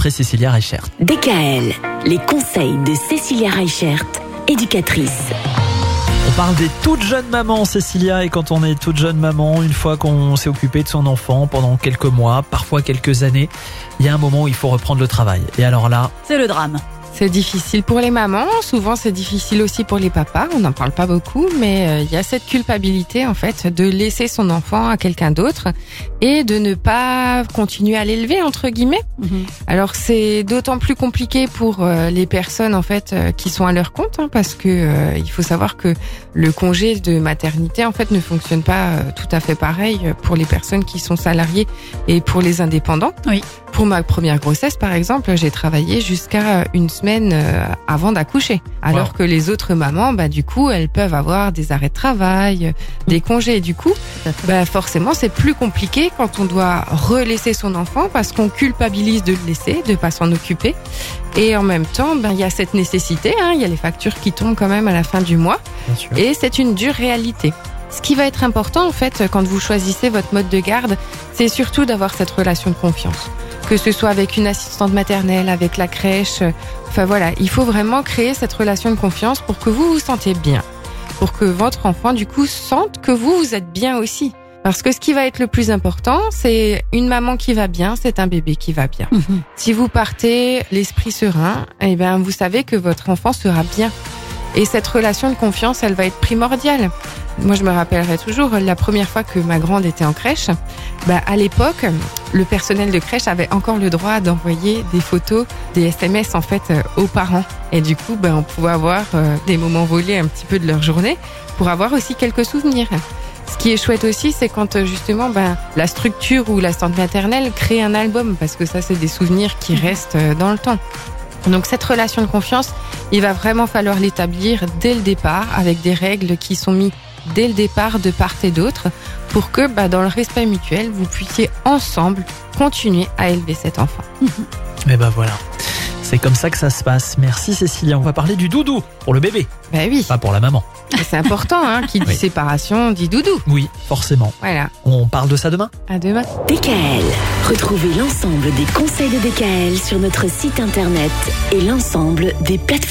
après Cécilia Reichert. DKL, les conseils de Cécilia Reichert, éducatrice. On parle des toutes jeunes mamans, Cécilia, et quand on est toute jeune maman, une fois qu'on s'est occupé de son enfant pendant quelques mois, parfois quelques années, il y a un moment où il faut reprendre le travail. Et alors là, C'est le drame. C'est difficile pour les mamans, souvent c'est difficile aussi pour les papas, on n'en parle pas beaucoup, mais euh, il y a cette culpabilité en fait de laisser son enfant à quelqu'un d'autre et de ne pas continuer à l'élever entre guillemets. Mhm. Alors c'est d'autant plus compliqué pour euh, les personnes en fait euh, qui sont à leur compte hein, parce que euh, il faut savoir que le congé de maternité en fait ne fonctionne pas tout à fait pareil pour les personnes qui sont salariées et pour les indépendants. Oui. Pour ma première grossesse par exemple, j'ai travaillé jusqu'à une semaine euh, avant d'accoucher. Alors Wow. que les autres mamans bah du coup, elles peuvent avoir des arrêts de travail, euh, des congés et du coup, bah forcément c'est plus compliqué quand on doit relaisser son enfant parce qu'on culpabilise de le laisser, de pas s'en occuper. Et en même temps, ben il y a cette nécessité, hein, il y a les factures qui tombent quand même à la fin du mois et c'est une dure réalité. Ce qui va être important en fait quand vous choisissez votre mode de garde, c'est surtout d'avoir cette relation de confiance. Que ce soit avec une assistante maternelle, avec la crèche, euh, enfin voilà, il faut vraiment créer cette relation de confiance pour que vous vous sentez bien. Pour que votre enfant du coup sente que vous vous êtes bien aussi. Parce que ce qui va être le plus important, c'est une maman qui va bien, c'est un bébé qui va bien. Mhm. Si vous partez l'esprit serein, eh bien, vous savez que votre enfant sera bien. Et cette relation de confiance, elle va être primordiale. Moi, je me rappellerai toujours la première fois que ma grande était en crèche. Bah, à l'époque, le personnel de crèche avait encore le droit d'envoyer des photos, des SMS en fait euh, aux parents. Et du coup, bah, on pouvait avoir euh, des moments volés un petit peu de leur journée pour avoir aussi quelques souvenirs. Ce qui est chouette aussi, c'est quand euh, justement ben, la structure ou la centre maternelle crée un album, parce que ça, c'est des souvenirs qui restent euh, dans le temps. Donc cette relation de confiance, il va vraiment falloir l'établir dès le départ, avec des règles qui sont mises dès le départ de part et d'autre, pour que bah, dans le respect mutuel, vous puissiez ensemble continuer à élever cet enfant. Mais ben voilà. C'est comme ça que ça se passe. Merci Cécilia. On va parler du doudou pour le bébé, Ben oui, pas pour la maman. c'est important, hein, qui dit Oui. séparation dit doudou. Oui, forcément. Voilà, On parle de ça demain? À demain. DKL, retrouvez l'ensemble des conseils de DKL sur notre site internet et l'ensemble des plateformes.